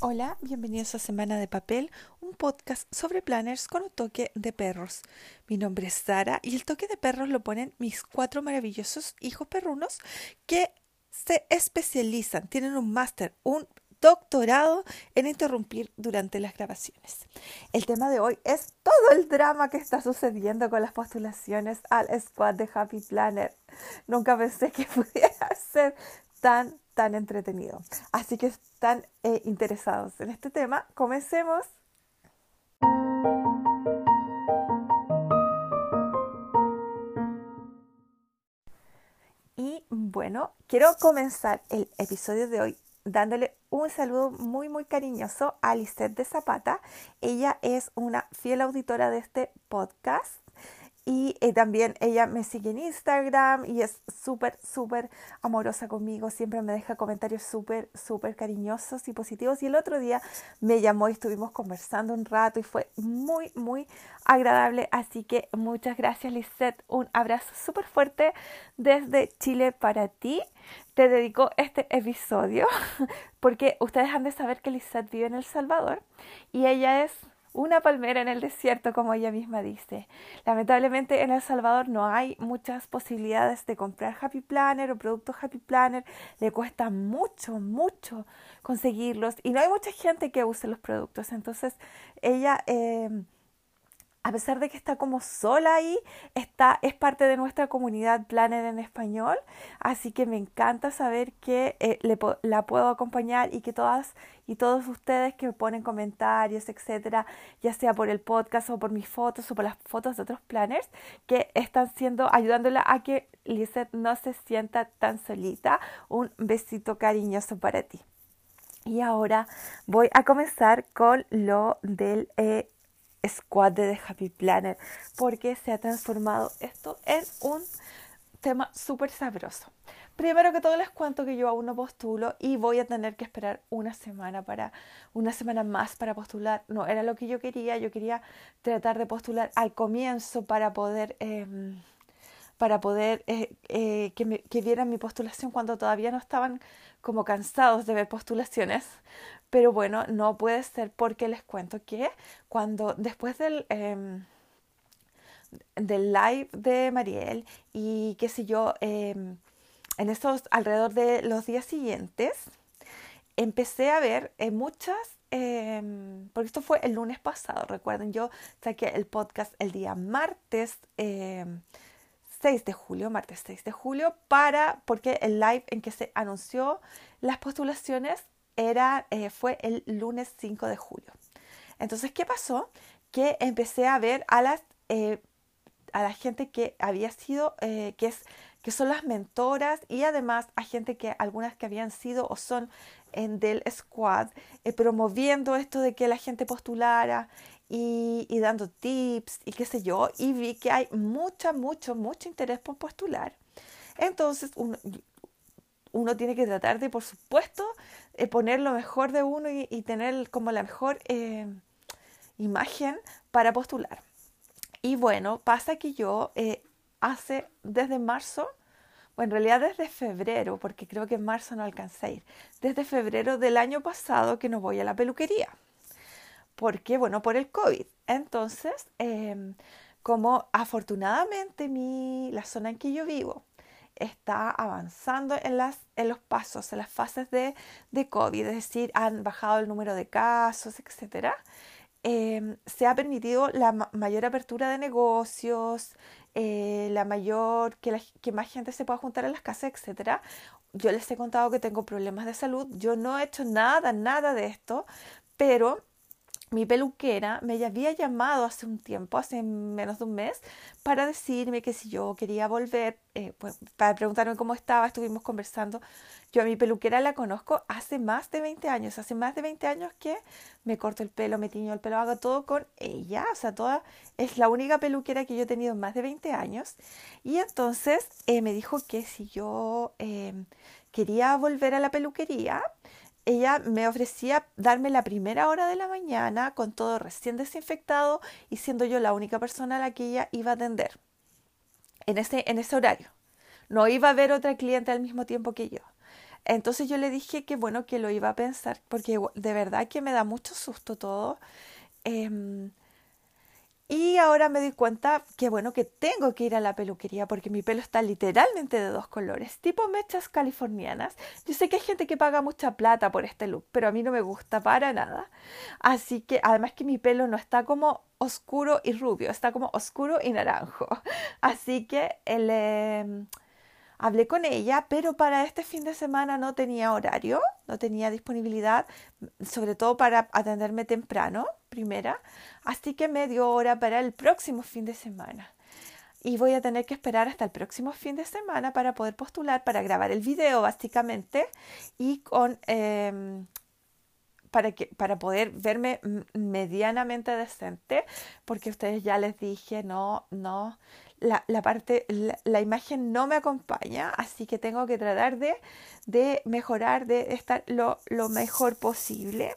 Hola, bienvenidos a Semana de Papel, un podcast sobre planners con un toque de perros. Mi nombre es Sara y el toque de perros lo ponen mis cuatro maravillosos hijos perrunos que se especializan, tienen un máster, un doctorado en interrumpir durante las grabaciones. El tema de hoy es todo el drama que está sucediendo con las postulaciones al squad de Happy Planner. Nunca pensé que pudiera ser tan, tan entretenido. Así que están eh, interesados en este tema, comencemos. Y bueno, quiero comenzar el episodio de hoy dándole un saludo muy muy cariñoso a Lisette de Zapata. Ella es una fiel auditora de este podcast y eh, también ella me sigue en Instagram y es súper, súper amorosa conmigo. Siempre me deja comentarios súper, súper cariñosos y positivos. Y el otro día me llamó y estuvimos conversando un rato y fue muy, muy agradable. Así que muchas gracias, Lisette. Un abrazo súper fuerte desde Chile para ti. Te dedico este episodio porque ustedes han de saber que Lisette vive en El Salvador y ella es una palmera en el desierto, como ella misma dice. Lamentablemente en El Salvador no hay muchas posibilidades de comprar Happy Planner o productos Happy Planner. Le cuesta mucho, mucho conseguirlos y no hay mucha gente que use los productos. Entonces ella... Eh, a pesar de que está como sola ahí, está, es parte de nuestra comunidad Planner en español, así que me encanta saber que eh, le, la puedo acompañar y que todas y todos ustedes que ponen comentarios, etcétera, ya sea por el podcast o por mis fotos o por las fotos de otros planners, que están siendo, ayudándola a que Lizeth no se sienta tan solita. Un besito cariñoso para ti. Y ahora voy a comenzar con lo del eh, squad de The Happy Planner porque se ha transformado esto en un tema súper sabroso. Primero que todo les cuento que yo aún no postulo y voy a tener que esperar una semana para una semana más para postular. No era lo que yo quería. Yo quería tratar de postular al comienzo para poder em, para poder eh, eh, que, que vieran mi postulación cuando todavía no estaban como cansados de ver postulaciones. Pero bueno, no puede ser porque les cuento que cuando después del, em, del live de Mariel y qué sé yo, em, en estos alrededor de los días siguientes, empecé a ver eh, muchas, em, porque esto fue el lunes pasado, recuerden, yo saqué el podcast el día martes. 6 de julio, martes 6 de julio, para, porque el live en que se anunció las postulaciones era, eh, fue el lunes 5 de julio. Entonces, ¿qué pasó? Que empecé a ver a las eh, a la gente que había sido, eh, que, es, que son las mentoras y además a gente que algunas que habían sido o son en del squad, promoviendo esto de que la gente postulara y, y, dando tips y qué sé yo, y vi que hay mucha, mucho, mucho interés por postular. Entonces, uno, uno tiene que tratar de, por supuesto, eh, poner lo mejor de uno y, tener como la mejor eh, imagen para postular. Y bueno, pasa que yo eh, hace desde marzo, o en realidad desde febrero, porque creo que en marzo no alcancé a ir, desde febrero del año pasado que no voy a la peluquería. ¿Por qué? Bueno, por el COVID. Entonces, em, como afortunadamente mi, la zona en que yo vivo está avanzando en, las, en los pasos, en las fases de, de COVID, es decir, han bajado el número de casos, etc. Em, se ha permitido la mayor apertura de negocios, eh, la mayor, que, que más gente se pueda juntar en las casas, etc. Yo les he contado que tengo problemas de salud, yo no he hecho nada, nada de esto, pero mi peluquera me había llamado hace un tiempo, hace menos de un mes, para decirme que si yo quería volver, eh, pues, para preguntarme cómo estaba, estuvimos conversando. Yo a mi peluquera la conozco hace más de 20 años, hace más de 20 años que me corto el pelo, me tiño el pelo, hago todo con ella, o sea, toda, es la única peluquera que yo he tenido más de 20 años. Y entonces eh, me dijo que si yo eh, quería volver a la peluquería, ella me ofrecía darme la primera hora de la mañana con todo recién desinfectado y siendo yo la única persona a la que ella iba a atender en ese, en ese horario. No iba a haber otra cliente al mismo tiempo que yo. Entonces yo le dije que bueno, que lo iba a pensar, porque de verdad que me da mucho susto todo. Em, y ahora me di cuenta que bueno, que tengo que ir a la peluquería porque mi pelo está literalmente de dos colores, tipo mechas californianas. Yo sé que hay gente que paga mucha plata por este look, pero a mí no me gusta para nada. Así que además que mi pelo no está como oscuro y rubio, está como oscuro y naranjo. Así que el... Em, Hablé con ella, pero para este fin de semana no tenía horario, no tenía disponibilidad, sobre todo para atenderme temprano, primera. Así que me dio hora para el próximo fin de semana. Y voy a tener que esperar hasta el próximo fin de semana para poder postular, para grabar el video básicamente y con... Em, para, que, para poder verme medianamente decente, porque ustedes ya les dije, no, no, la, la parte, la, imagen no me acompaña, así que tengo que tratar de, de mejorar, de estar lo, lo mejor posible.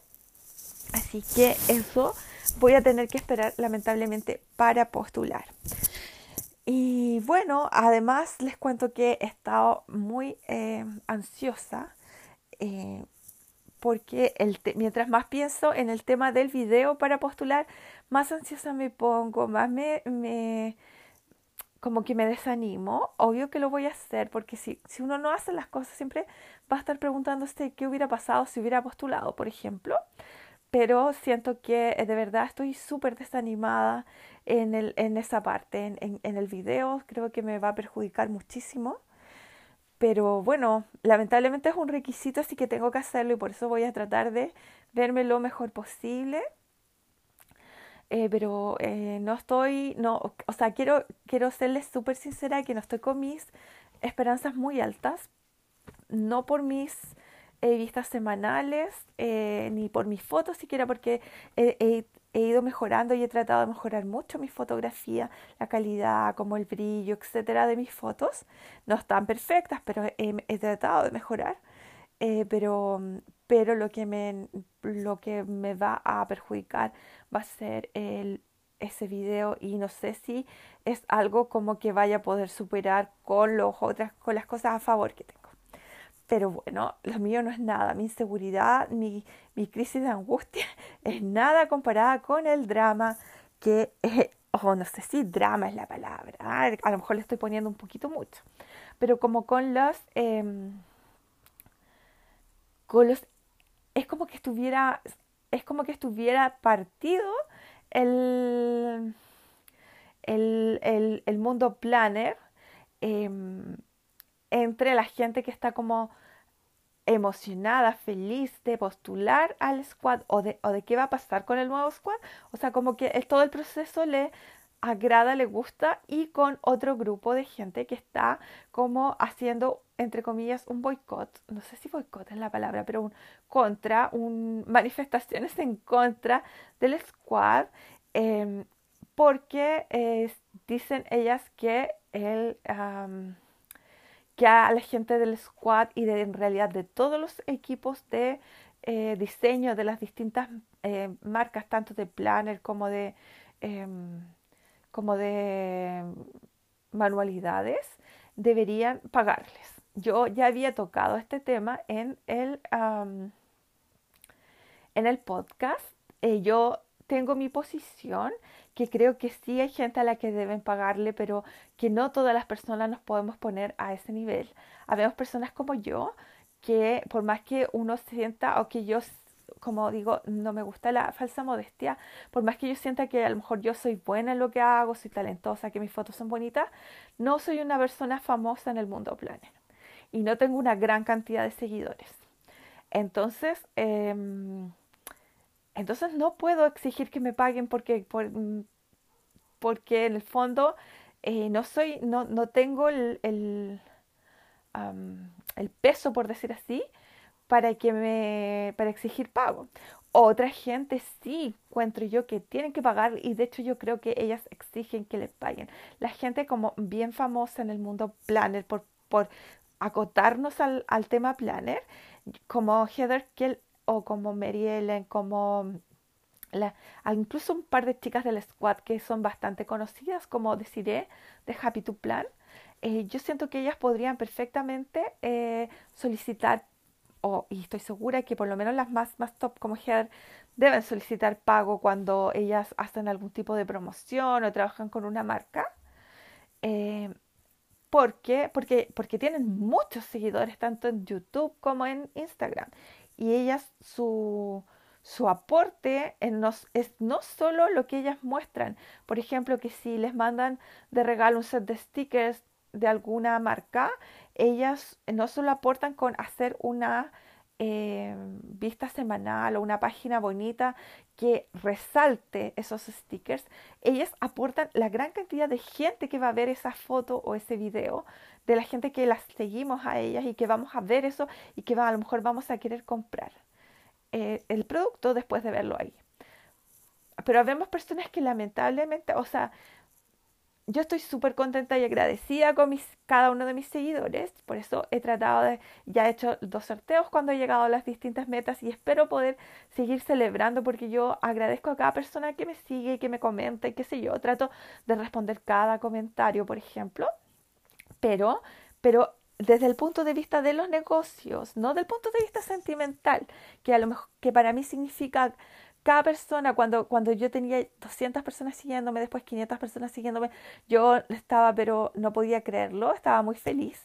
Así que eso voy a tener que esperar lamentablemente para postular. Y bueno, además les cuento que he estado muy eh, ansiosa eh, porque el mientras más pienso en el tema del video para postular, más ansiosa me pongo, más me, me, como que me desanimo, obvio que lo voy a hacer, porque si, si uno no hace las cosas siempre va a estar preguntándose qué hubiera pasado si hubiera postulado, por ejemplo. Pero siento que eh, de verdad estoy súper desanimada en, el, en esa parte, en, en el video, creo que me va a perjudicar muchísimo. Pero bueno, lamentablemente es un requisito, así que tengo que hacerlo y por eso voy a tratar de verme lo mejor posible. Eh, pero eh, no estoy, no, o sea, quiero, quiero serles súper sincera que no estoy con mis esperanzas muy altas, no por mis eh, vistas semanales, ni por mis fotos siquiera, porque he, ido mejorando y he tratado de mejorar mucho mi fotografía, la calidad, como el brillo, etcétera, de mis fotos. No están perfectas, pero he, tratado de mejorar. pero, pero lo que me, lo que me va a perjudicar va a ser el, ese video y no sé si es algo como que vaya a poder superar con, los otras, con las cosas a favor que tengo. Pero bueno, lo mío no es nada, mi inseguridad, mi, mi crisis de angustia es nada comparada con el drama que, eh, o no sé si drama es la palabra, a lo mejor le estoy poniendo un poquito mucho, pero como con los, em, con los, es como que estuviera es como que estuviera partido el, el, mundo planner em, entre la gente que está como emocionada, feliz de postular al squad o de, o de qué va a pasar con el nuevo squad. O sea, como que todo el proceso le agrada, le gusta y con otro grupo de gente que está como haciendo, entre comillas, un boicot, no sé si boicot es la palabra, pero un contra, un, manifestaciones en contra del squad, em, porque dicen ellas que el... que a la gente del squad y de en realidad de todos los equipos de eh, diseño de las distintas eh, marcas, tanto de planner como de em, como de manualidades deberían pagarles. Yo ya había tocado este tema en el, en el podcast. Eh, yo tengo mi posición, que creo que sí hay gente a la que deben pagarle, pero que no todas las personas nos podemos poner a ese nivel. Habemos personas como yo que por más que uno sienta o que yo como digo, no me gusta la falsa modestia, por más que yo sienta que a lo mejor yo soy buena en lo que hago, soy talentosa, que mis fotos son bonitas, no soy una persona famosa en el mundo planner y no tengo una gran cantidad de seguidores. Entonces, em, entonces no puedo exigir que me paguen porque, porque en el fondo eh, no soy, no, no tengo el, el, el peso, por decir así, para que me para exigir pago. Otra gente sí encuentro yo que tienen que pagar y de hecho yo creo que ellas exigen que les paguen. La gente como bien famosa en el mundo planner por, por acotarnos al, al tema planner, como Heather Kell o como Mary Ellen, como la, incluso un par de chicas del squad que son bastante conocidas, como deciré, de Happy to Plan. Eh, yo siento que ellas podrían perfectamente eh, solicitar o, y estoy segura que por lo menos las más, más top como Heather deben solicitar pago cuando ellas hacen algún tipo de promoción o trabajan con una marca. Eh. Porque, porque tienen muchos seguidores tanto en YouTube como en Instagram. Y ellas, su, su aporte en nos, es no solo lo que ellas muestran. Por ejemplo, que si les mandan de regalo un set de stickers de alguna marca, ellas no solo aportan con hacer una eh, vista semanal o una página bonita que resalte esos stickers, ellas aportan la gran cantidad de gente que va a ver esa foto o ese video, de la gente que las seguimos a ellas y que vamos a ver eso y que va, a lo mejor vamos a querer comprar eh, el producto después de verlo ahí. Pero vemos personas que lamentablemente, o sea, yo estoy súper contenta y agradecida con mis, cada uno de mis seguidores. Por eso he tratado de, ya he hecho dos sorteos cuando he llegado a las distintas metas y espero poder seguir celebrando porque yo agradezco a cada persona que me sigue que me comenta y qué sé yo. Trato de responder cada comentario, por ejemplo. Pero, pero desde el punto de vista de los negocios, no del punto de vista sentimental, que a lo mejor que para mí significa cada persona, cuando, cuando yo tenía 200 personas siguiéndome, después 500 personas siguiéndome, yo estaba, pero no podía creerlo, estaba muy feliz.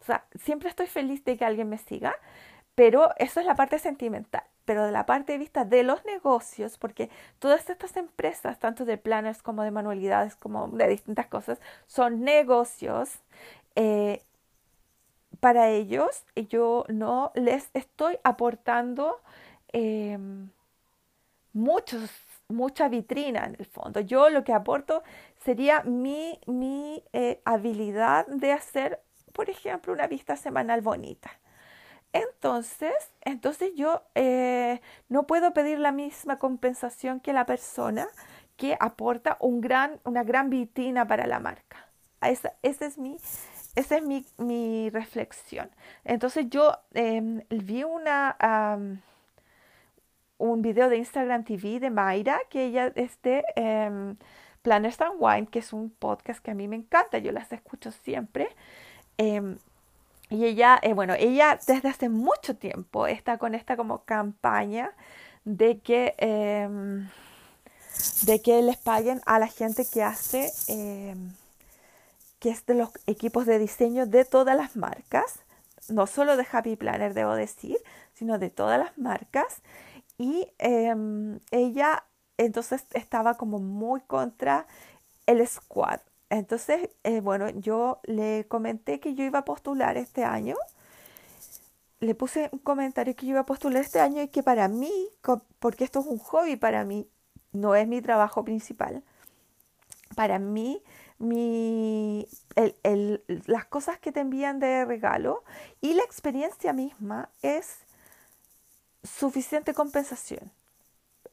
O sea, siempre estoy feliz de que alguien me siga, pero eso es la parte sentimental. Pero de la parte de vista de los negocios, porque todas estas empresas, tanto de planners como de manualidades, como de distintas cosas, son negocios. Eh, para ellos, yo no les estoy aportando eh, muchos, mucha vitrina en el fondo. Yo lo que aporto sería mi, mi eh, habilidad de hacer, por ejemplo, una vista semanal bonita. Entonces, entonces yo eh, no puedo pedir la misma compensación que la persona que aporta un gran, una gran vitrina para la marca. Esa, es mi, esa es mi, mi reflexión. Entonces yo em, vi una, un video de Instagram TV de Mayra, que ella es de eh, Planners and Wine, que es un podcast que a mí me encanta, yo las escucho siempre. Em, y ella, eh, bueno, ella desde hace mucho tiempo está con esta como campaña de que, em, de que les paguen a la gente que hace, que es de los equipos de diseño de todas las marcas, no solo de Happy Planner, debo decir, sino de todas las marcas. Y em, ella entonces estaba como muy contra el squad. Entonces, eh, bueno, yo le comenté que yo iba a postular este año. Le puse un comentario que yo iba a postular este año y que para mí, porque esto es un hobby para mí, no es mi trabajo principal. Para mí, mi, las cosas que te envían de regalo y la experiencia misma es suficiente compensación.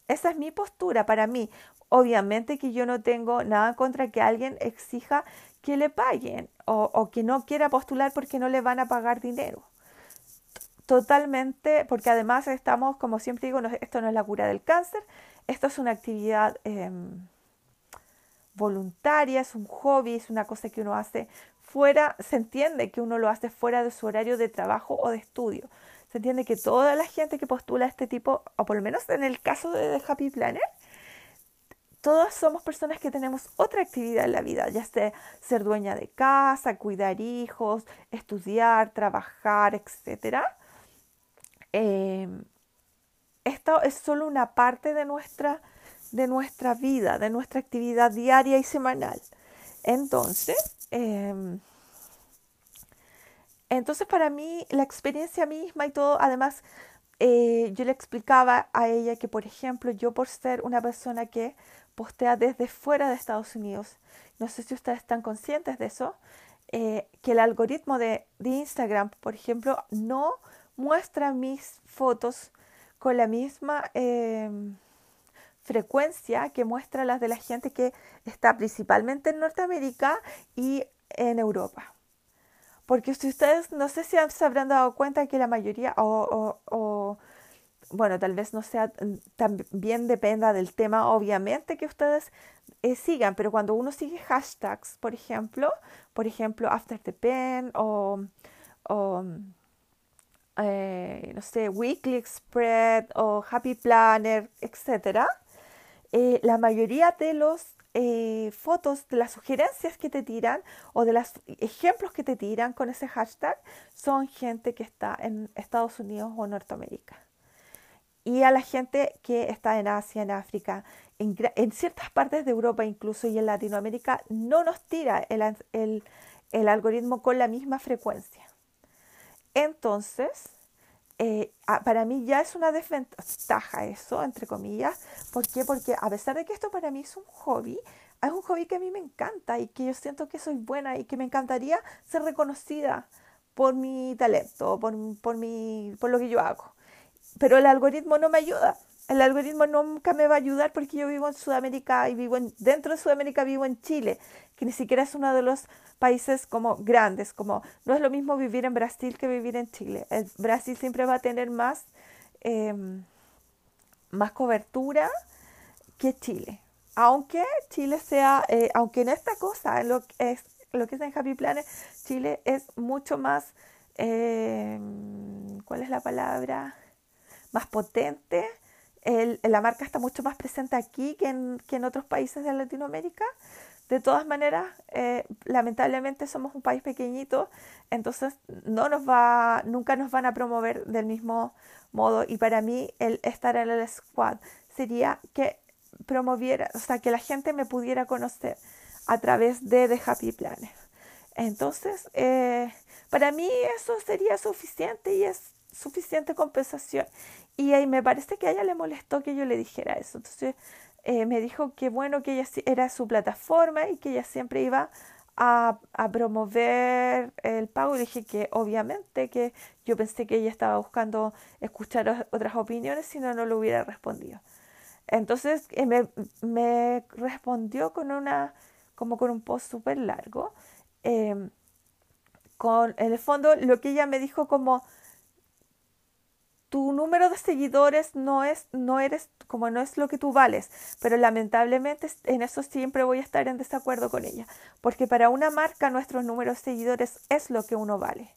Esa es mi postura para mí. Obviamente que yo no tengo nada contra que alguien exija que le paguen o, que no quiera postular porque no le van a pagar dinero. Totalmente, porque además estamos, como siempre digo, esto no es la cura del cáncer, esto es una actividad em, voluntaria, es un hobby, es una cosa que uno hace fuera, se entiende que uno lo hace fuera de su horario de trabajo o de estudio se entiende que toda la gente que postula este tipo, o por lo menos en el caso de Happy Planner, todas somos personas que tenemos otra actividad en la vida, ya sea ser dueña de casa, cuidar hijos, estudiar, trabajar, etc. Em, esto es solo una parte de nuestra, de nuestra vida, de nuestra actividad diaria y semanal. Entonces, em, entonces para mí la experiencia misma y todo, además eh, yo le explicaba a ella que, por ejemplo, yo por ser una persona que postea desde fuera de Estados Unidos, no sé si ustedes están conscientes de eso, eh, que el algoritmo de, Instagram, por ejemplo, no muestra mis fotos con la misma em, frecuencia que muestra las de la gente que está principalmente en Norteamérica y en Europa. Porque si ustedes, no sé si se habrán dado cuenta que la mayoría, o, o, bueno, tal vez no sea, también dependa del tema, obviamente, que ustedes eh, sigan, pero cuando uno sigue hashtags, por ejemplo, por ejemplo, after the pen o, o eh, no sé, Weekly Spread o Happy Planner, etc., eh, la mayoría de los eh, fotos, de las sugerencias que te tiran o de los ejemplos que te tiran con ese hashtag son gente que está en Estados Unidos o Norteamérica. Y a la gente que está en Asia, en África, en, ciertas partes de Europa incluso y en Latinoamérica, no nos tira el algoritmo con la misma frecuencia. Entonces, eh, para mí ya es una desventaja eso, entre comillas. ¿Por qué? Porque a pesar de que esto para mí es un hobby, es un hobby que a mí me encanta y que yo siento que soy buena y que me encantaría ser reconocida por mi talento, por, por, mi, por lo que yo hago. Pero el algoritmo no me ayuda. El algoritmo nunca me va a ayudar porque yo vivo en Sudamérica y vivo dentro de Sudamérica vivo en Chile, que ni siquiera es uno de los países como grandes, como no es lo mismo vivir en Brasil que vivir en Chile. Brasil siempre va a tener más, em, más cobertura que Chile. Aunque Chile sea, eh, aunque en esta cosa, lo que es, lo que es en Happy Planet, Chile es mucho más, em, ¿cuál es la palabra? Más potente. La marca está mucho más presente aquí que en, otros países de Latinoamérica. De todas maneras, eh, lamentablemente somos un país pequeñito, entonces nunca nos van a promover del mismo modo. Y para mí el estar en el squad sería que promoviera, o sea, que la gente me pudiera conocer a través de The Happy Planet. Entonces, eh, para mí eso sería suficiente y es suficiente compensación. Y ahí me parece que a ella le molestó que yo le dijera eso. Entonces, eh, me dijo que bueno, que ella era su plataforma y que ella siempre iba a, promover el pago. Y dije que obviamente que yo pensé que ella estaba buscando escuchar otras opiniones, si no, no lo hubiera respondido. Entonces eh, me, me, respondió con una, como con un post súper largo. Em, con, en el fondo, lo que ella me dijo como tu número de seguidores no es, no eres, como no es lo que tú vales, pero lamentablemente en eso siempre voy a estar en desacuerdo con ella, porque para una marca nuestros números de seguidores es lo que uno vale.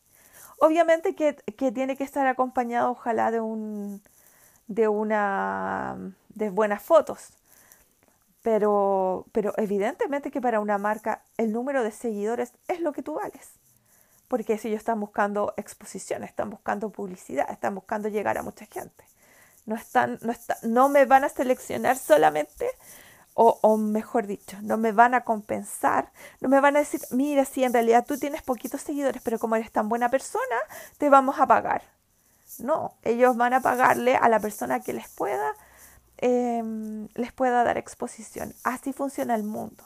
Obviamente que, que tiene que estar acompañado ojalá de un, de una, de buenas fotos, pero, pero evidentemente que para una marca el número de seguidores es lo que tú vales porque si ellos están buscando exposición, están buscando publicidad, están buscando llegar a mucha gente. No, están, no, no me van a seleccionar solamente, o, o, mejor dicho, no me van a compensar, no me van a decir, mira, si en realidad tú tienes poquitos seguidores, pero como eres tan buena persona, te vamos a pagar. No, ellos van a pagarle a la persona que les pueda, em, les pueda dar exposición. Así funciona el mundo.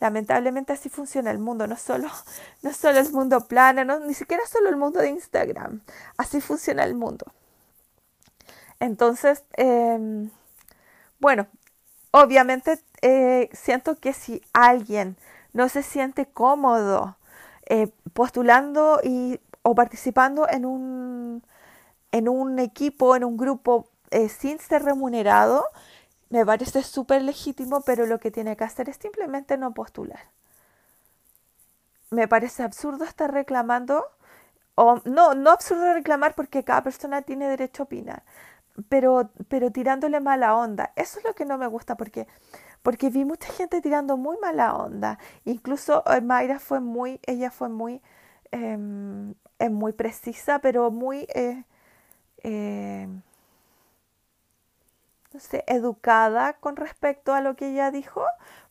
Lamentablemente así funciona el mundo, no solo, no solo el mundo plano, no, ni siquiera solo el mundo de Instagram. Así funciona el mundo. Entonces, em, bueno, obviamente eh, siento que si alguien no se siente cómodo eh, postulando y, o participando en un, en un equipo, en un grupo eh, sin ser remunerado, me parece súper legítimo, pero lo que tiene que hacer es simplemente no postular. Me parece absurdo estar reclamando, o no, no absurdo reclamar porque cada persona tiene derecho a opinar, pero, pero tirándole mala onda. Eso es lo que no me gusta porque, porque vi mucha gente tirando muy mala onda. Incluso eh, Mayra fue muy, ella fue muy, eh, muy precisa, pero muy... Eh, eh educada con respecto a lo que ella dijo,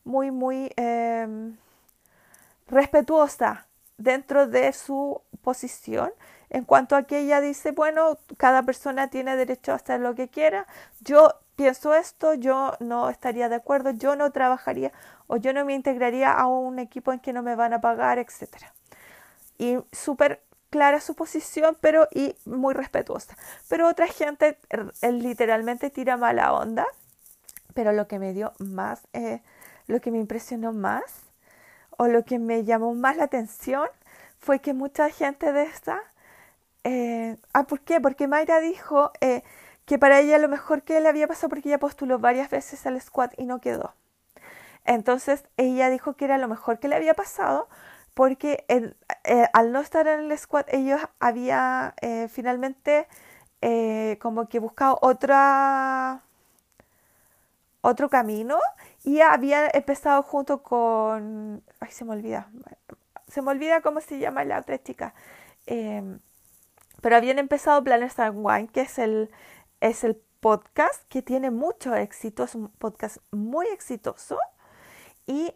muy, muy em, respetuosa dentro de su posición en cuanto a que ella dice, bueno, cada persona tiene derecho a hacer lo que quiera, yo pienso esto, yo no estaría de acuerdo, yo no trabajaría o yo no me integraría a un equipo en que no me van a pagar, etc. Y súper clara su posición, pero y muy respetuosa. Pero otra gente literalmente tira mala onda. Pero lo que me dio más, eh, lo que me impresionó más, o lo que me llamó más la atención, fue que mucha gente de esta... Eh, ah, ¿por qué? Porque Mayra dijo eh, que para ella lo mejor que le había pasado porque ella postuló varias veces al squad y no quedó. Entonces ella dijo que era lo mejor que le había pasado porque eh, al no estar en el squad ellos habían eh, finalmente eh, como que buscado otra otro camino y habían empezado junto con ay se me olvida se me olvida cómo se llama la otra chica em, pero habían empezado Planners and Wine que es el es el podcast que tiene mucho éxito es un podcast muy exitoso y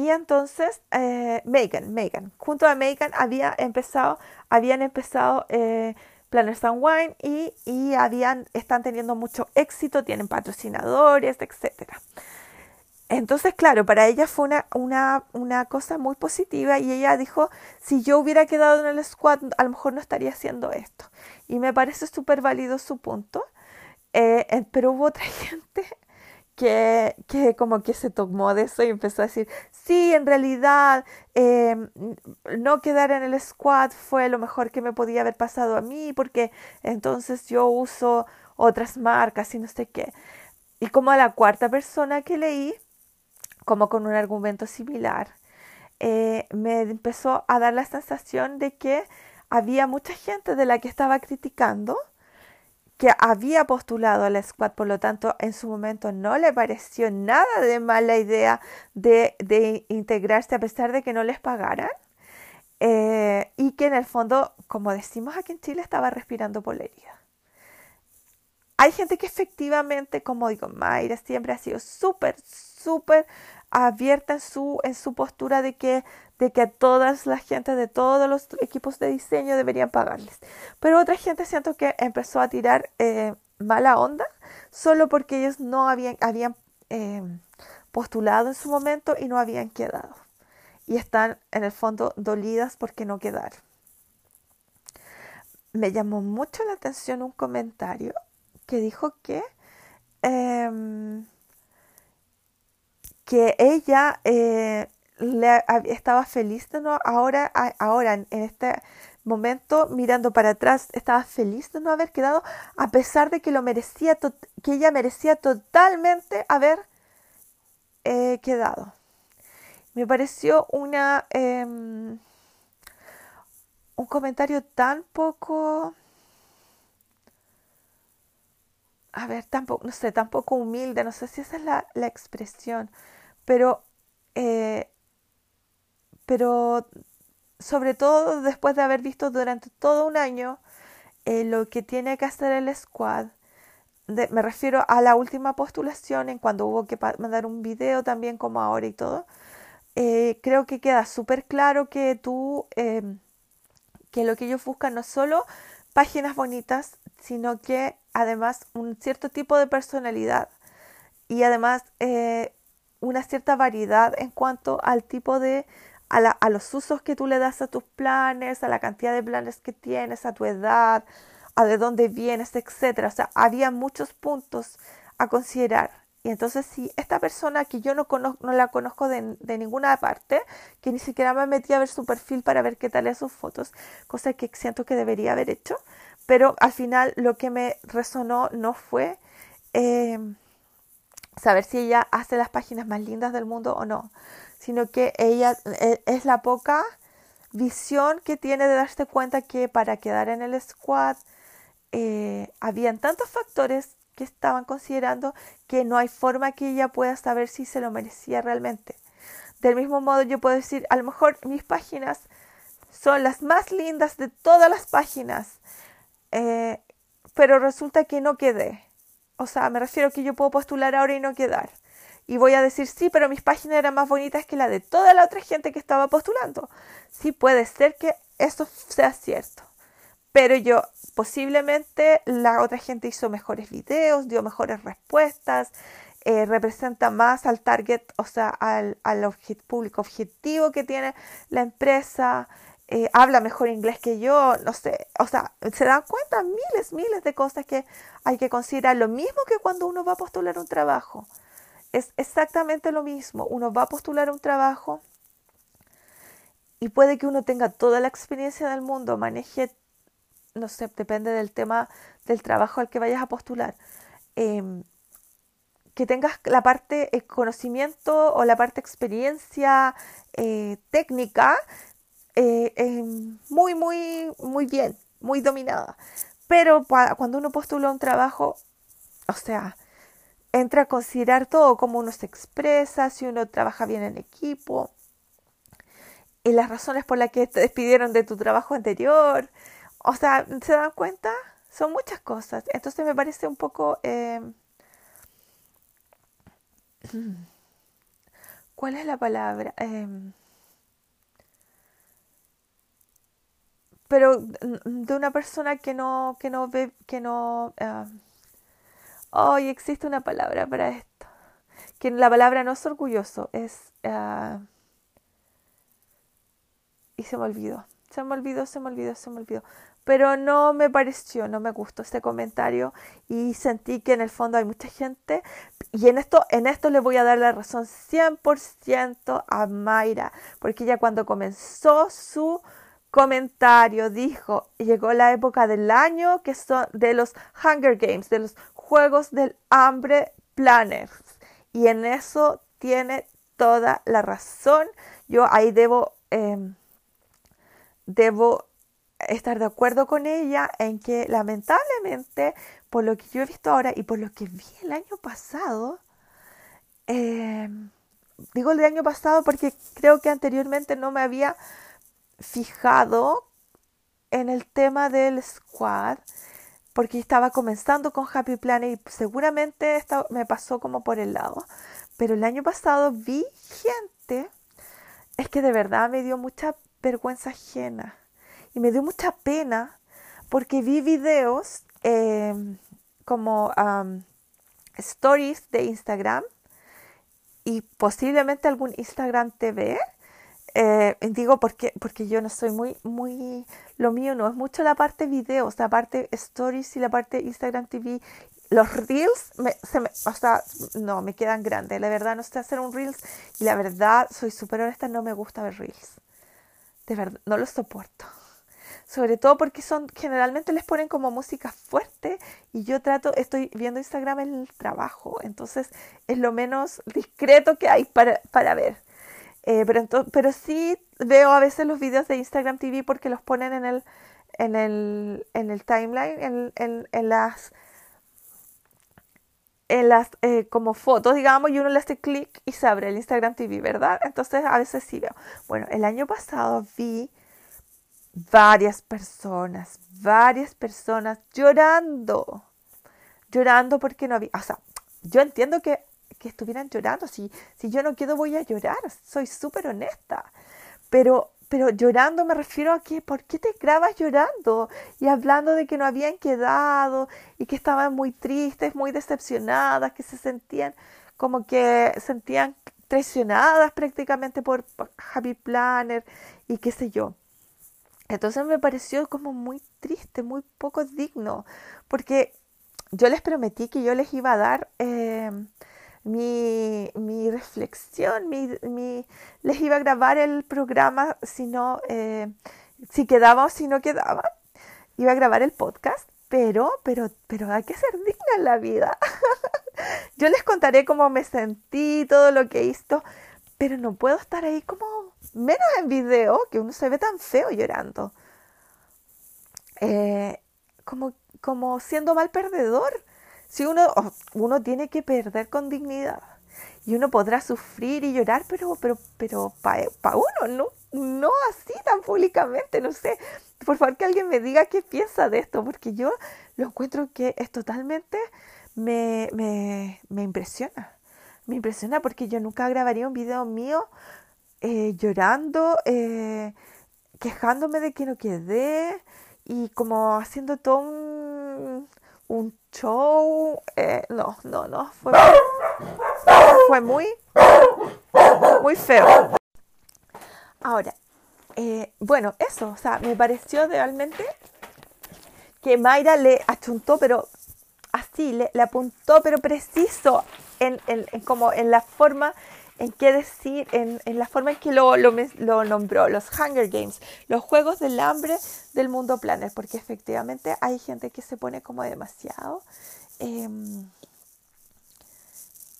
y entonces eh, Megan, Megan, junto a Megan había empezado, habían empezado eh, Planners and Wine y, y, habían, están teniendo mucho éxito, tienen patrocinadores, etc. Entonces, claro, para ella fue una, una, una, cosa muy positiva y ella dijo, si yo hubiera quedado en el squad, a lo mejor no estaría haciendo esto. Y me parece súper válido su punto. Eh pero hubo otra gente que, que, como que se tomó de eso y empezó a decir, sí, en realidad eh, no quedar en el squad fue lo mejor que me podía haber pasado a mí porque entonces yo uso otras marcas y no sé qué. Y como a la cuarta persona que leí, como con un argumento similar, eh, me empezó a dar la sensación de que había mucha gente de la que estaba criticando que había postulado a la squad, por lo tanto en su momento no le pareció nada de mala idea de, de integrarse a pesar de que no les pagaran. Eh, y que en el fondo, como decimos aquí en Chile, estaba respirando herida. Hay gente que efectivamente, como digo, Mayra siempre ha sido súper, súper abierta en su, en su postura de que de que a todas las gente de todos los equipos de diseño deberían pagarles. Pero otra gente siento que empezó a tirar eh, mala onda solo porque ellos no habían, habían eh, postulado en su momento y no habían quedado. Y están en el fondo dolidas porque no quedaron. Me llamó mucho la atención un comentario que dijo que, em, que ella eh, estaba feliz de no, ahora, ahora en este momento, mirando para atrás, estaba feliz de no haber quedado, a pesar de que lo merecía, que ella merecía totalmente haber eh, quedado. Me pareció una em, un comentario tan poco a ver, tampoco, no sé, tampoco humilde, no sé si esa es la, la expresión, pero eh, pero sobre todo después de haber visto durante todo un año eh, lo que tiene que hacer el squad, me refiero a la última postulación en cuando hubo que mandar un video también como ahora y todo, eh, creo que queda súper claro que tú, em, que lo que ellos buscan no es solo páginas bonitas, sino que además un cierto tipo de personalidad y además eh, una cierta variedad en cuanto al tipo de a, los usos que tú le das a tus planes, a la cantidad de planes que tienes, a tu edad, a de dónde vienes, etcétera. O sea, había muchos puntos a considerar. Y entonces, si esta persona que yo no, conozco, no la conozco de, de, ninguna parte, que ni siquiera me metí a ver su perfil para ver qué tal es sus fotos, cosa que siento que debería haber hecho, pero al final lo que me resonó no fue eh, saber si ella hace las páginas más lindas del mundo o no, sino que ella e, es la poca visión que tiene de darse cuenta que para quedar en el squad eh, habían tantos factores que estaban considerando que no hay forma que ella pueda saber si se lo merecía realmente. Del mismo modo yo puedo decir, a lo mejor mis páginas son las más lindas de todas las páginas, eh, pero resulta que no quedé. O sea, me refiero que yo puedo postular ahora y no quedar y voy a decir, sí, pero mis páginas eran más bonitas que la de toda la otra gente que estaba postulando. Sí, puede ser que eso sea cierto. Pero yo, posiblemente la otra gente hizo mejores videos, dio mejores respuestas, eh, representa más al target, o sea, al, público objetivo que tiene la empresa, eh, habla mejor inglés que yo, no sé, o sea, se dan cuenta miles, miles de cosas que hay que considerar, lo mismo que cuando uno va a postular un trabajo es exactamente lo mismo. Uno va a postular un trabajo y puede que uno tenga toda la experiencia del mundo, maneje, no sé, depende del tema del trabajo al que vayas a postular. Em, que tengas la parte eh, conocimiento o la parte experiencia eh, técnica eh, muy, muy, muy bien, muy dominada. Pero cuando uno postula un trabajo, o sea, entra a considerar todo, cómo uno se expresa, si uno trabaja bien en equipo, y las razones por las que te despidieron de tu trabajo anterior. O sea, ¿se dan cuenta? Son muchas cosas. Entonces me parece un poco... Eh, ¿Cuál es la palabra? Eh, pero de una persona que no, que no ve, que no... Eh, Hoy existe una palabra para esto. Que la palabra no es orgulloso, es... y se me olvidó. Se me olvidó, se me olvidó, se me olvidó pero no me pareció, no me gustó este comentario y sentí que en el fondo hay mucha gente y en esto, en esto le voy a dar la razón 100% a Mayra, porque ella cuando comenzó su comentario dijo, llegó la época del año que son de los Hunger Games, de los Juegos del Hambre Planners y en eso tiene toda la razón. Yo ahí debo, em, debo estar de acuerdo con ella en que lamentablemente, por lo que yo he visto ahora y por lo que vi el año pasado, em, digo el año pasado porque creo que anteriormente no me había fijado en el tema del squad, porque estaba comenzando con Happy Planet y seguramente esto me pasó como por el lado. Pero el año pasado vi gente, es que de verdad me dio mucha vergüenza ajena y me dio mucha pena porque vi videos em, como stories de Instagram y posiblemente algún Instagram TV. Eh, digo porque, porque yo no soy muy, muy, lo mío no es mucho la parte videos, la parte stories y la parte Instagram TV. Los reels, me, o sea, no, me quedan grandes. La verdad no sé hacer un reels y la verdad, soy súper honesta, no me gusta ver reels. De verdad, no los soporto sobre todo porque son generalmente les ponen como música fuerte y yo trato, estoy viendo Instagram en el trabajo, entonces es lo menos discreto que hay para, para ver. Eh, pero, pero sí veo a veces los videos de Instagram TV porque los ponen en el, en el, en el timeline, en, en, en las en las eh, como fotos, digamos, y uno le hace clic y se abre el Instagram TV, ¿verdad? Entonces a veces sí veo. Bueno, el año pasado vi varias personas, varias personas llorando, llorando porque no había, o sea, yo entiendo que, que estuvieran llorando, si, si yo no quiero voy a llorar, soy súper honesta, pero, pero llorando me refiero a que, ¿por qué te grabas llorando? Y hablando de que no habían quedado y que estaban muy tristes, muy decepcionadas, que se sentían como que sentían traicionadas prácticamente por Happy Planner y qué sé yo. Entonces me pareció como muy triste, muy poco digno, porque yo les prometí que yo les iba a dar em, mi, mi, reflexión, mi, mi, les iba a grabar el programa si no, eh, si quedaba o si no quedaba, iba a grabar el podcast, pero, pero, pero hay que ser digna en la vida. yo les contaré cómo me sentí, todo lo que hizo, pero no puedo estar ahí como menos en video, que uno se ve tan feo llorando. Eh, como, como siendo mal perdedor. Si uno, uno tiene que perder con dignidad. Y uno podrá sufrir y llorar, pero, pero, pero para uno, no, no así tan públicamente, no sé. Por favor que alguien me diga qué piensa de esto, porque yo lo encuentro que es totalmente, me, me, me impresiona. Me impresiona porque yo nunca grabaría un video mío eh, llorando, eh, quejándome de que no quedé y como haciendo todo un, show. Eh, no, no, no, fue, fue muy, muy feo. Ahora, bueno, eso, o sea, me pareció realmente que Mayra le achuntó, pero así, le, le apuntó, pero preciso, en, en, como en la forma en qué decir, en, en la forma en que lo, lo, nombró, los Hunger Games, los Juegos del Hambre del Mundo Planner, porque efectivamente hay gente que se pone como demasiado, em,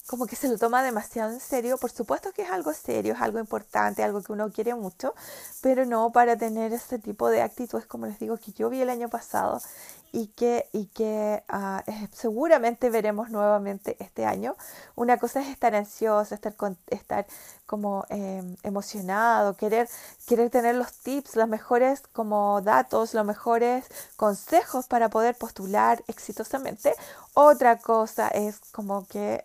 como que se lo toma demasiado en serio. Por supuesto que es algo serio, es algo importante, algo que uno quiere mucho, pero no para tener ese tipo de actitudes, como les digo, que yo vi el año pasado y que, y que uh, seguramente veremos nuevamente este año. Una cosa es estar ansioso, estar, estar como eh, emocionado, querer, querer tener los tips, los mejores como datos, los mejores consejos para poder postular exitosamente. Otra cosa es como que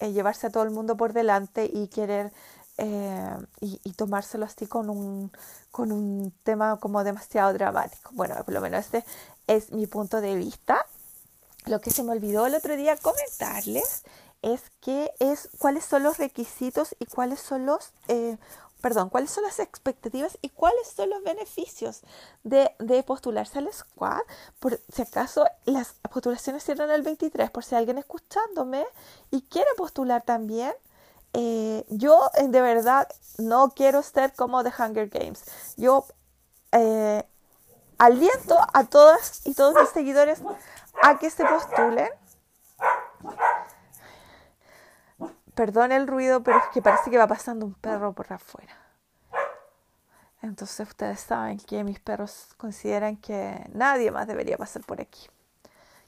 eh, llevarse a todo el mundo por delante y querer eh, y, y, tomárselo así con un, con un tema como demasiado dramático. Bueno, por lo menos este es mi punto de vista. Lo que se me olvidó el otro día comentarles es que es cuáles son los requisitos y cuáles son los eh, perdón, cuáles son las expectativas y cuáles son los beneficios de, postularse al squad. Por si acaso las postulaciones cierran el 23, por si alguien escuchándome y quiere postular también. Eh, yo eh, de verdad no quiero ser como The Hunger Games. Yo aliento a todas y todos mis seguidores a que se postulen. Perdón el ruido, pero es que parece que va pasando un perro por afuera. Entonces ustedes saben que mis perros consideran que nadie más debería pasar por aquí.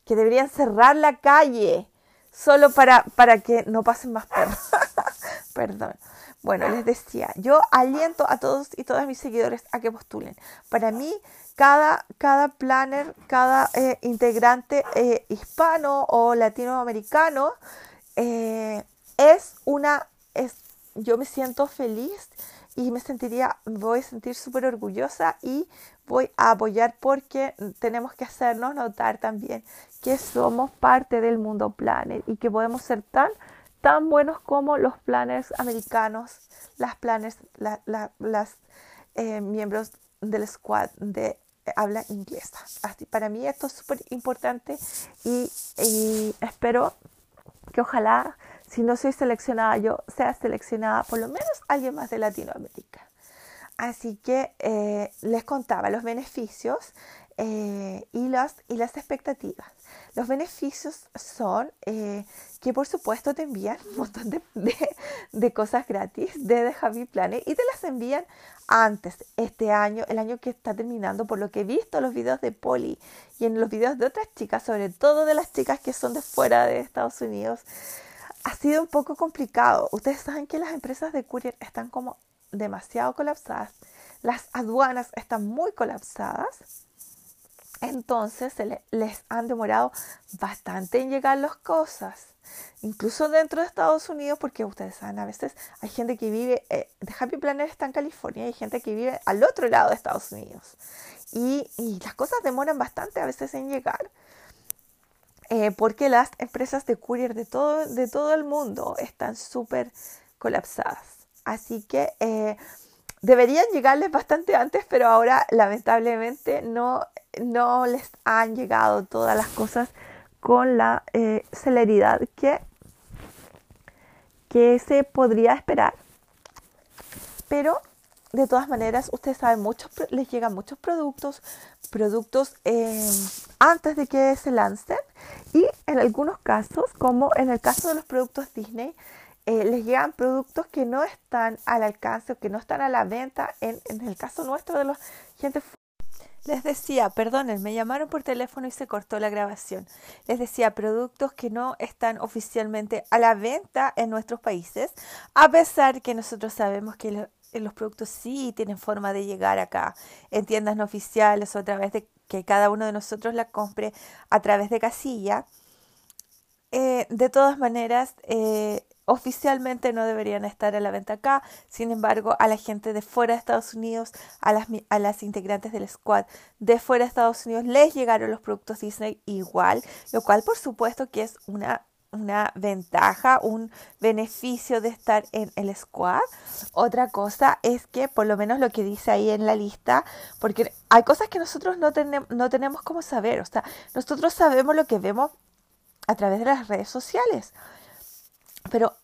Que deberían cerrar la calle solo para, para que no pasen más perros. Perdón. Bueno, les decía, yo aliento a todos y todas mis seguidores a que postulen. Para mí, cada, cada planner, cada eh, integrante eh, hispano o latinoamericano eh, es una, yo me siento feliz y me sentiría, voy a sentir súper orgullosa y voy a apoyar porque tenemos que hacernos notar también que somos parte del mundo planner y que podemos ser tan, tan buenos como los planners americanos, las planners, las miembros del squad de habla inglesa. Para mí esto es súper importante y, espero que ojalá, si no soy seleccionada yo, sea seleccionada por lo menos alguien más de Latinoamérica. Así que eh, les contaba los beneficios eh, y, y las expectativas. Los beneficios son eh, que por supuesto te envían un montón de, de, cosas gratis de The Happy Planet y te las envían antes, este año, el año que está terminando, por lo que he visto los videos de Polly y en los videos de otras chicas, sobre todo de las chicas que son de fuera de Estados Unidos, ha sido un poco complicado. Ustedes saben que las empresas de courier están como demasiado colapsadas, las aduanas están muy colapsadas entonces se les han demorado bastante en llegar las cosas. Incluso dentro de Estados Unidos, porque ustedes saben, a veces hay gente que vive, eh, de Happy Planner está en California, hay gente que vive al otro lado de Estados Unidos. Y, las cosas demoran bastante a veces en llegar. Eh, porque las empresas de courier de todo, de todo el mundo están súper colapsadas. Así que eh, deberían llegarles bastante antes, pero ahora lamentablemente no, no les han llegado todas las cosas con la eh, celeridad que, que se podría esperar. Pero de todas maneras, ustedes saben, muchos, les llegan muchos productos, productos eh, antes de que se lancen y en algunos casos, como en el caso de los productos Disney, eh, les llegan productos que no están al alcance o que no están a la venta. En, el caso nuestro de los gente les decía, perdonen, me llamaron por teléfono y se cortó la grabación. Les decía, productos que no están oficialmente a la venta en nuestros países, a pesar que nosotros sabemos que los productos sí tienen forma de llegar acá en tiendas no oficiales o a través de que cada uno de nosotros la compre a través de casilla. Eh, de todas maneras, eh, oficialmente no deberían estar a la venta acá. Sin embargo, a la gente de fuera de Estados Unidos, a las, a las integrantes del squad de fuera de Estados Unidos, les llegaron los productos Disney igual, lo cual por supuesto que es una una ventaja, un beneficio de estar en el squad. Otra cosa es que, por lo menos lo que dice ahí en la lista, porque hay cosas que nosotros no, tenemos no tenemos como saber, o sea, nosotros sabemos lo que vemos a través de las redes sociales, pero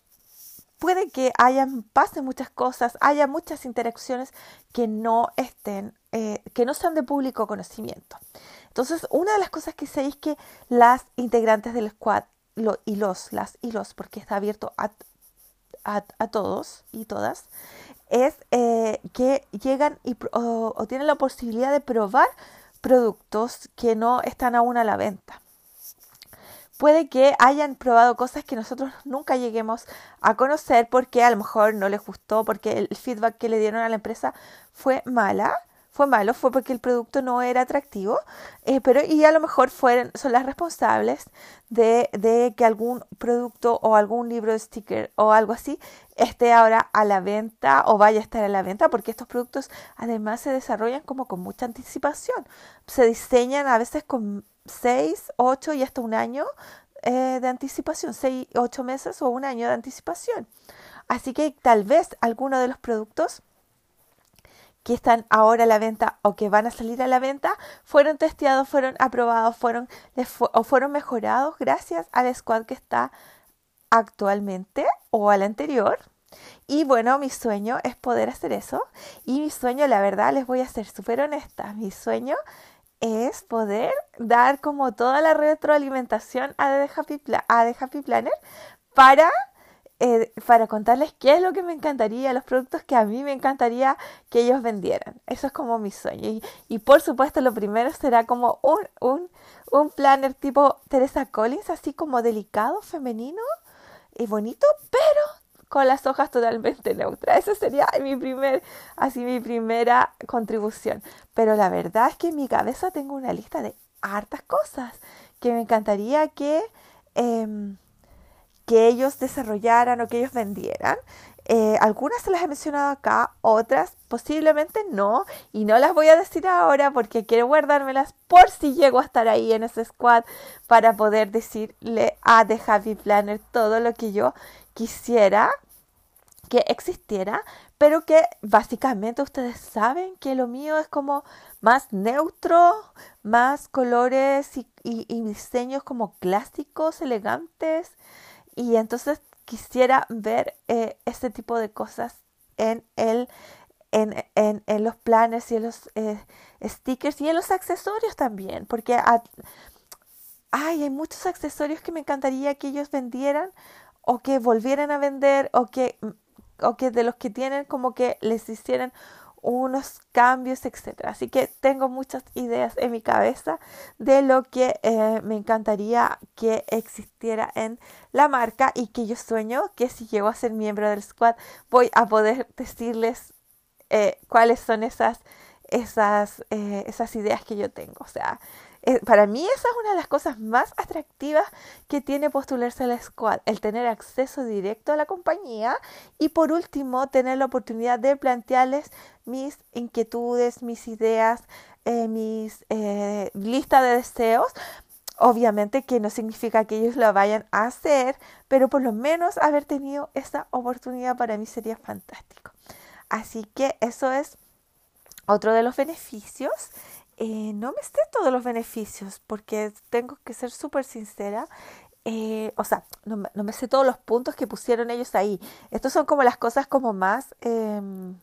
puede que hayan, pasen muchas cosas, haya muchas interacciones que no estén, eh, que no sean de público conocimiento. Entonces, una de las cosas que sé es que las integrantes del squad lo, y los, las y los, porque está abierto a, a, todos y todas, es eh, que llegan y, o tienen la posibilidad de probar productos que no están aún a la venta puede que hayan probado cosas que nosotros nunca lleguemos a conocer porque a lo mejor no les gustó, porque el feedback que le dieron a la empresa fue mala, fue malo, fue porque el producto no era atractivo, eh, pero y a lo mejor fueron, son las responsables de, de, que algún producto o algún libro de sticker o algo así esté ahora a la venta o vaya a estar a la venta, porque estos productos además se desarrollan como con mucha anticipación, se diseñan a veces con 6, 8 y hasta un año eh, de anticipación, 6, 8 meses o un año de anticipación. Así que tal vez alguno de los productos que están ahora a la venta o que van a salir a la venta fueron testeados, fueron aprobados, fueron o fueron mejorados gracias al squad que está actualmente o al anterior. Y bueno, mi sueño es poder hacer eso. Y mi sueño, la verdad, les voy a ser súper honesta. Mi sueño es poder dar como toda la retroalimentación a The Happy, a Happy Planner para, eh, para contarles qué es lo que me encantaría, los productos que a mí me encantaría que ellos vendieran. Eso es como mi sueño. Y, por supuesto lo primero será como un, un, un planner tipo Teresa Collins, así como delicado, femenino y bonito, pero con las hojas totalmente neutras. Esa sería mi primer, así mi primera contribución. Pero la verdad es que en mi cabeza tengo una lista de hartas cosas que me encantaría que, em, que ellos desarrollaran o que ellos vendieran. Eh, algunas se las he mencionado acá, otras posiblemente no, y no las voy a decir ahora porque quiero guardármelas por si llego a estar ahí en ese squad para poder decirle a The Happy Planner todo lo que yo quisiera que existiera, pero que básicamente ustedes saben que lo mío es como más neutro, más colores y, diseños como clásicos, elegantes, y entonces quisiera ver eh, este tipo de cosas en el en, en, en, los planes y en los eh, stickers y en los accesorios también, porque hay muchos accesorios que me encantaría que ellos vendieran o que volvieran a vender o que, o que de los que tienen como que les hicieran unos cambios, etcétera. Así que tengo muchas ideas en mi cabeza de lo que eh, me encantaría que existiera en la marca y que yo sueño que si llego a ser miembro del squad voy a poder decirles eh, cuáles son esas, esas, eh, esas ideas que yo tengo. O sea, eh, para mí esa es una de las cosas más atractivas que tiene postularse a la squad, el tener acceso directo a la compañía y por último tener la oportunidad de plantearles mis inquietudes, mis ideas, eh, mis lista de deseos. Obviamente que no significa que ellos lo vayan a hacer, pero por lo menos haber tenido esa oportunidad para mí sería fantástico. Así que eso es otro de los beneficios. Eh, no me sé todos los beneficios porque tengo que ser súper sincera. Eh, o sea, no, me sé todos los puntos que pusieron ellos ahí. Estos son como las cosas como más, em,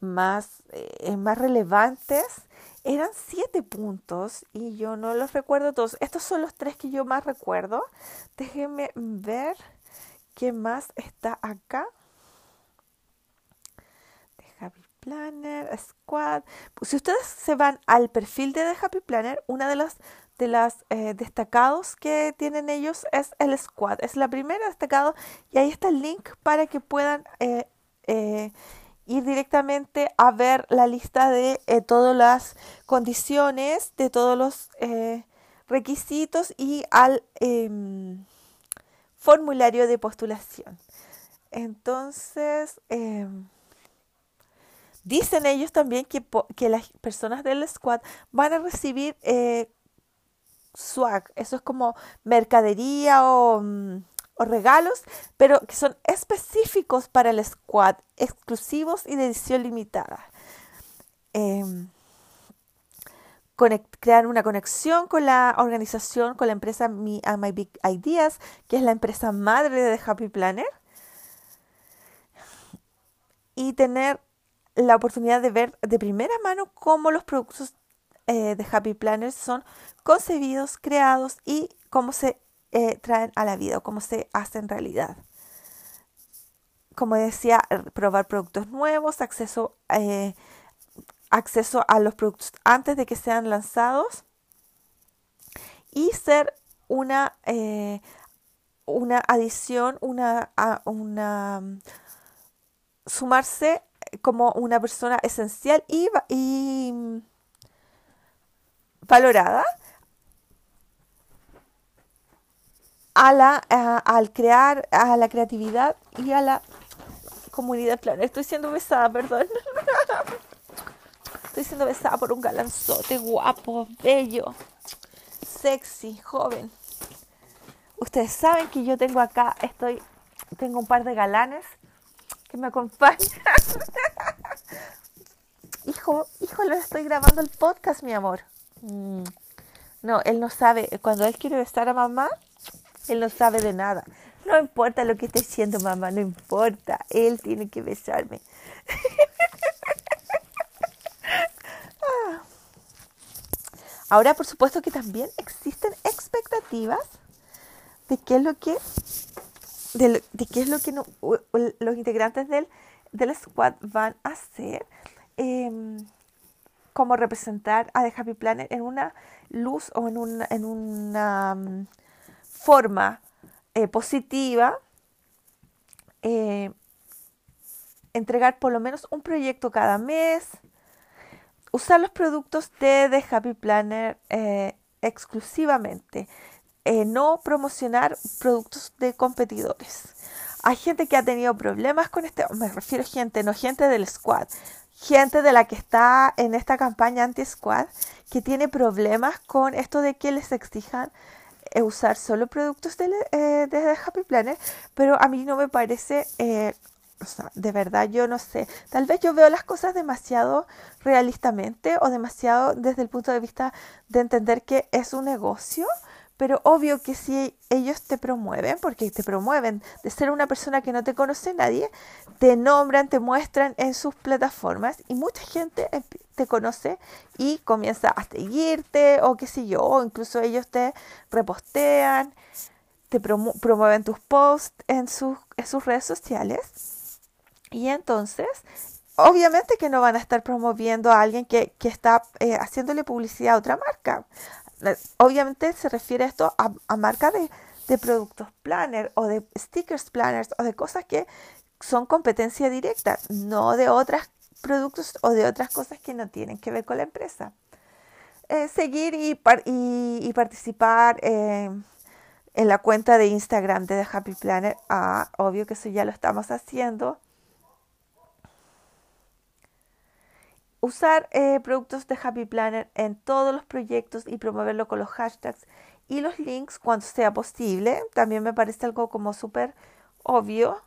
más, eh, más relevantes. Eran siete puntos y yo no los recuerdo todos. Estos son los tres que yo más recuerdo. Déjenme ver qué más está acá. Planner, Squad. Si ustedes se van al perfil de The Happy Planner, una de las de las eh, destacados que tienen ellos es el Squad. Es la primera destacado y ahí está el link para que puedan eh, eh, ir directamente a ver la lista de todas las condiciones, de todos los requisitos y al em, formulario de postulación. Entonces, em, Dicen ellos también que, que las personas del squad van a recibir eh, swag, eso es como mercadería mm, o, regalos, pero que son específicos para el squad, exclusivos y de edición limitada. Em, crear una conexión con la organización, con la empresa Me and My Big Ideas, que es la empresa madre de Happy Planner. Y tener la oportunidad de ver de primera mano cómo los productos eh, de Happy Planners son concebidos, creados y cómo se eh, traen a la vida cómo se hace en realidad. Como decía, probar productos nuevos, acceso, eh, acceso a los productos antes de que sean lanzados y ser una, una adición, una, una sumarse como una persona esencial y, y valorada a la, al crear a la creatividad y a la comunidad planner. Estoy siendo besada, perdón. Estoy siendo besada por un galanzote guapo, bello, sexy, joven. Ustedes saben que yo tengo acá, estoy, tengo un par de galanes que me acompañan. hijo, hijo, le estoy grabando el podcast, mi amor. Mm. No, él no sabe. Cuando él quiere besar a mamá, él no sabe de nada. No importa lo que esté diciendo mamá, no importa. Él tiene que besarme. Ah. Ahora, por supuesto que también existen expectativas de qué es lo que, de, qué es lo que los integrantes del, del squad van a hacer. Em, como representar a The Happy Planet en una luz o en una, en una mm, forma eh, positiva, eh, entregar por lo menos un proyecto cada mes, usar los productos de The Happy Planner eh, no promocionar productos de competidores. Hay gente que ha tenido problemas con este, me refiero a gente, no gente del squad, gente de la que está en esta campaña anti-squad que tiene problemas con esto de que les exijan usar solo productos de, eh, Happy Planet, pero a mí no me parece, eh, o sea, de verdad yo no sé, tal vez yo veo las cosas demasiado realistamente o demasiado desde el punto de vista de entender que es un negocio pero obvio que si ellos te promueven, porque te promueven de ser una persona que no te conoce nadie, te nombran, te muestran en sus plataformas y mucha gente te conoce y comienza a seguirte o qué sé yo, o incluso ellos te repostean, te promueven tus posts en sus, en sus redes sociales. Y entonces obviamente que no van a estar promoviendo a alguien que, está eh, haciéndole publicidad a otra marca obviamente se refiere esto a, a marca de, productos planner o de stickers planners o de cosas que son competencia directa, no de otros productos o de otras cosas que no tienen que ver con la empresa. Eh, seguir y, participar eh, en la cuenta de Instagram de The Happy Planner, ah, obvio que eso ya lo estamos haciendo. Usar eh, productos de Happy Planner en todos los proyectos y promoverlo con los hashtags y los links cuando sea posible. También me parece algo como súper obvio.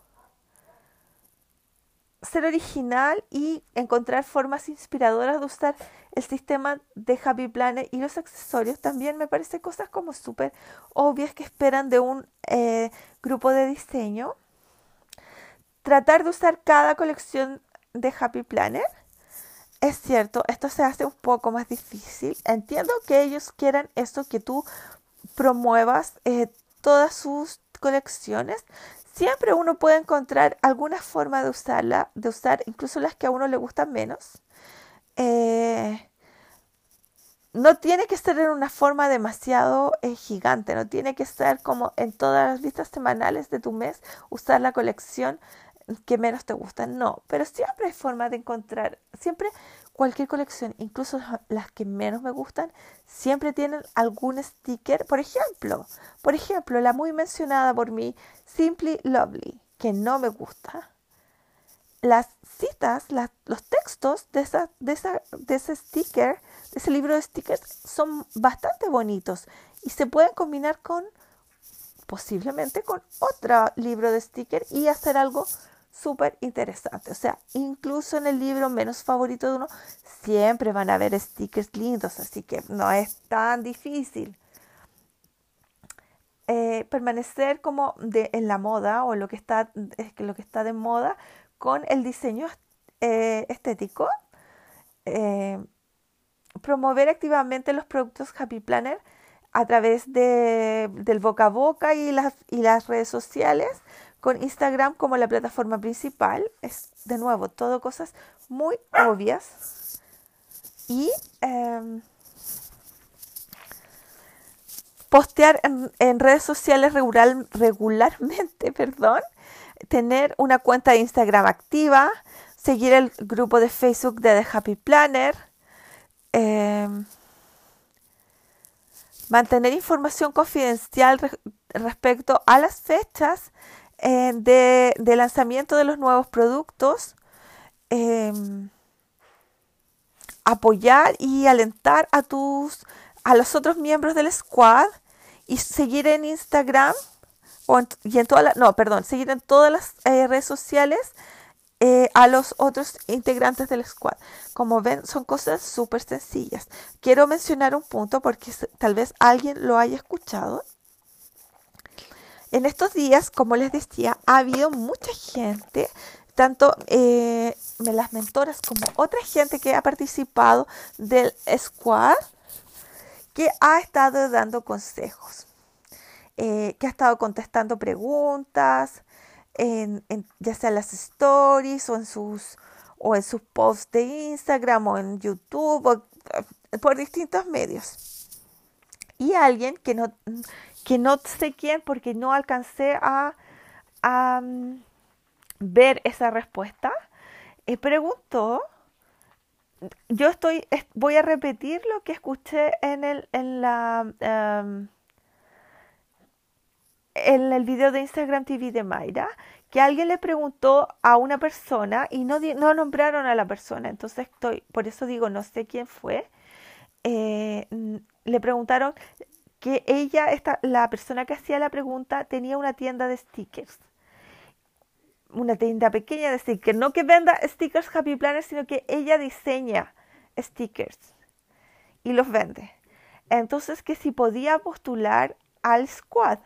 Ser original y encontrar formas inspiradoras de usar el sistema de Happy Planner y los accesorios también me parece cosas como súper obvias que esperan de un eh, grupo de diseño. Tratar de usar cada colección de Happy Planner es cierto, esto se hace un poco más difícil. Entiendo que ellos quieran esto, que tú promuevas eh, todas sus colecciones. Siempre uno puede encontrar alguna forma de usarla, de usar incluso las que a uno le gustan menos. Eh, no tiene que ser en una forma demasiado eh, gigante, no tiene que ser como en todas las listas semanales de tu mes, usar la colección que menos te gustan, no, pero siempre hay forma de encontrar, siempre cualquier colección, incluso las que menos me gustan, siempre tienen algún sticker, por ejemplo, por ejemplo, la muy mencionada por mí, Simply Lovely, que no me gusta. Las citas, los textos de, esa, de, esa, de ese sticker, de ese libro de stickers, son bastante bonitos y se pueden combinar con posiblemente con otro libro de sticker y hacer algo súper interesante. O sea, incluso en el libro menos favorito de uno, siempre van a haber stickers lindos, así que no es tan difícil. Eh, permanecer como de, en la moda o lo que está, es que lo que está de moda con el diseño eh, estético. Eh, promover activamente los productos Happy Planner a través de, del boca a boca y las, y las redes sociales, con Instagram como la plataforma principal. Es de nuevo todo cosas muy obvias. Y em, postear en, redes sociales regular, regularmente, perdón, tener una cuenta de Instagram activa, seguir el grupo de Facebook de The Happy Planner, em, mantener información confidencial respecto a las fechas eh, de, lanzamiento de los nuevos productos, em, apoyar y alentar a tus a los otros miembros del squad y seguir en Instagram y en todas las, no, perdón, seguir en todas las eh, redes sociales eh, a los otros integrantes del squad. Como ven, son cosas súper sencillas. Quiero mencionar un punto porque tal vez alguien lo haya escuchado. En estos días, como les decía, ha habido mucha gente, tanto eh, las mentoras como otra gente que ha participado del squad, que ha estado dando consejos, eh, que ha estado contestando preguntas, en, ya sea en las stories o en sus o en sus posts de Instagram o en YouTube o eh, por distintos medios. Y alguien que no, que no sé quién porque no alcancé a, mm, ver esa respuesta, eh, preguntó yo estoy, voy a repetir lo que escuché en el, en la, em, en el video de Instagram TV de Mayra, que alguien le preguntó a una persona y no, no nombraron a la persona, entonces estoy, por eso digo, no sé quién fue, eh, le preguntaron que ella, la persona que hacía la pregunta, tenía una tienda de stickers una tienda pequeña de stickers. No que venda stickers Happy Planner, sino que ella diseña stickers y los vende. Entonces, que si podía postular al squad.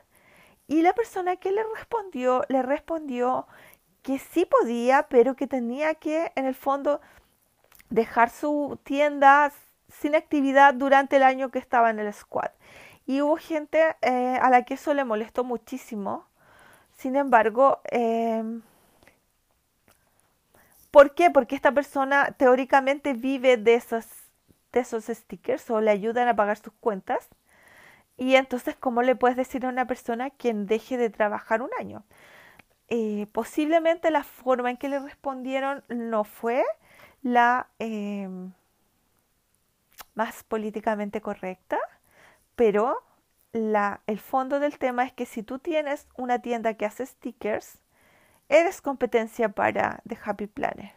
Y la persona que le respondió, le respondió que sí podía, pero que tenía que, en el fondo, dejar su tienda sin actividad durante el año que estaba en el squad. Y hubo gente eh, a la que eso le molestó muchísimo. Sin embargo, eh, ¿Por qué? Porque esta persona teóricamente vive de esos, de esos stickers o le ayudan a pagar sus cuentas. Y entonces, ¿cómo le puedes decir a una persona quien deje de trabajar un año? Eh, posiblemente la forma en que le respondieron no fue la em, más políticamente correcta, pero la, el fondo del tema es que si tú tienes una tienda que hace stickers, eres competencia para The Happy Planner.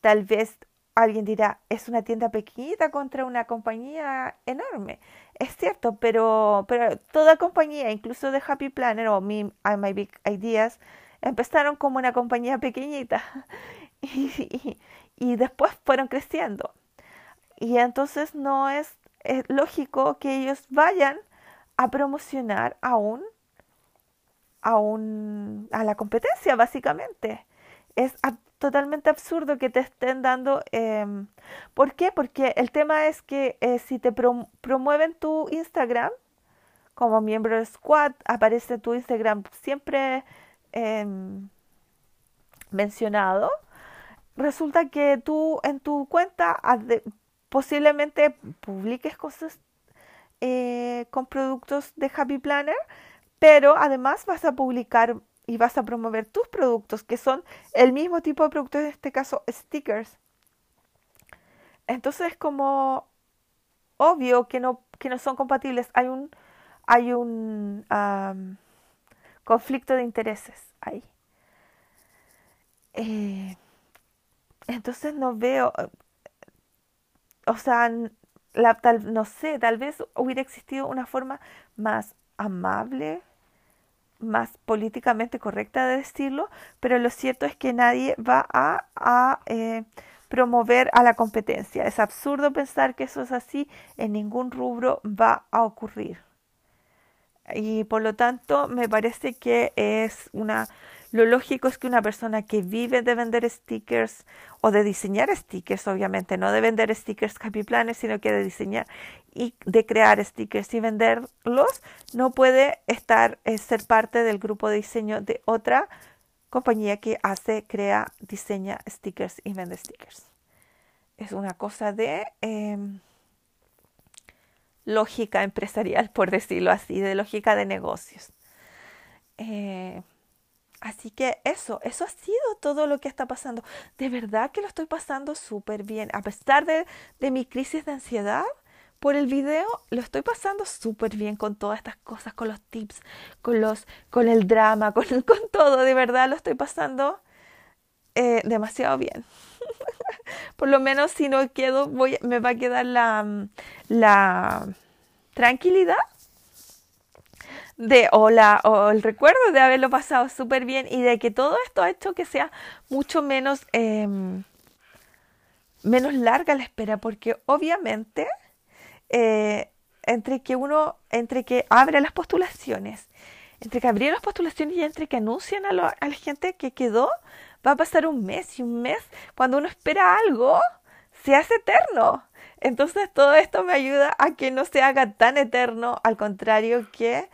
Tal vez alguien dirá, es una tienda pequeñita contra una compañía enorme. Es cierto, pero, pero toda compañía, incluso The Happy Planner o Me and My Big Ideas, empezaron como una compañía pequeñita y, y, después fueron creciendo. Y entonces no es, es lógico que ellos vayan a promocionar aún a, un, a la competencia, básicamente. Es totalmente absurdo que te estén dando... Em, ¿Por qué? Porque el tema es que eh, si te promueven tu Instagram como miembro del squad, aparece tu Instagram siempre em, mencionado. Resulta que tú en tu cuenta posiblemente publiques cosas eh, con productos de Happy Planner, pero además vas a publicar y vas a promover tus productos, que son el mismo tipo de productos, en este caso stickers. Entonces es como obvio que no, que no son compatibles. Hay un, hay un conflicto de intereses ahí. Eh, entonces no veo, o sea, tal, no sé, tal vez hubiera existido una forma más amable más políticamente correcta de decirlo, pero lo cierto es que nadie va a, eh, promover a la competencia. Es absurdo pensar que eso es así, en ningún rubro va a ocurrir. Y por lo tanto me parece que es una lo lógico es que una persona que vive de vender stickers o de diseñar stickers, obviamente, no de vender stickers Happy sino que de diseñar y de crear stickers y venderlos, no puede estar, eh, ser parte del grupo de diseño de otra compañía que hace, crea, diseña stickers y vende stickers. Es una cosa de em, lógica empresarial, por decirlo así, de lógica de negocios. Eh, así que eso, eso ha sido todo lo que está pasando. De verdad que lo estoy pasando súper bien. A pesar de, de mi crisis de ansiedad, por el video lo estoy pasando súper bien con todas estas cosas, con los tips, con los, con el drama, con, con todo, de verdad lo estoy pasando eh, demasiado bien. por lo menos si no quedo, voy, me va a quedar la, la tranquilidad de o, o el recuerdo de haberlo pasado súper bien y de que todo esto ha hecho que sea mucho menos, em, menos larga la espera, porque obviamente eh, entre que uno, entre que abre las postulaciones, entre que abrieron las postulaciones y entre que anuncian a, la gente que quedó, va a pasar un mes y un mes, cuando uno espera algo, se hace eterno. Entonces todo esto me ayuda a que no se haga tan eterno, al contrario que,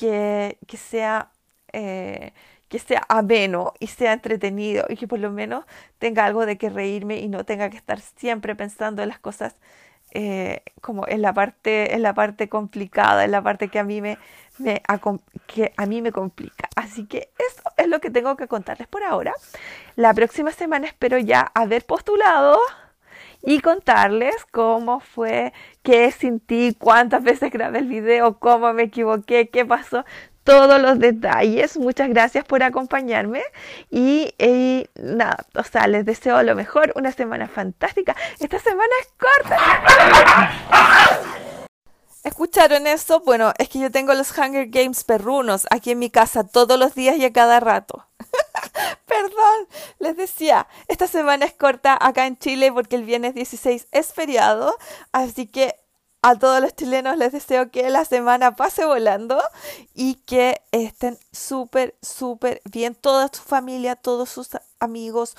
que, que sea... Eh, que sea ameno y sea entretenido y que por lo menos tenga algo de que reírme y no tenga que estar siempre pensando en las cosas eh, como en la parte en la parte complicada en la parte que a mí me, que a mí me complica. Así que eso es lo que tengo que contarles por ahora. La próxima semana espero ya haber postulado y contarles cómo fue, qué sentí, cuántas veces grabé el video, cómo me equivoqué, qué pasó, todos los detalles. Muchas gracias por acompañarme y, nada, o sea, les deseo lo mejor, una semana fantástica. Esta semana es corta. ¿Escucharon eso? Bueno, es que yo tengo los Hunger Games perrunos aquí en mi casa todos los días y a cada rato. Perdón, les decía, esta semana es corta acá en Chile porque el viernes 16 es feriado, así que a todos los chilenos les deseo que la semana pase volando y que estén súper, súper bien. Toda su familia, todos sus amigos,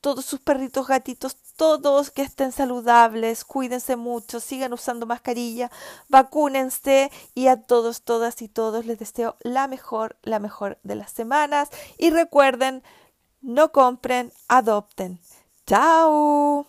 todos sus perritos, gatitos, todos que estén saludables, cuídense mucho, sigan usando mascarilla, vacúnense y a todos, todas y todos les deseo la mejor, la mejor de las semanas y recuerden, no compren, adopten. Chao.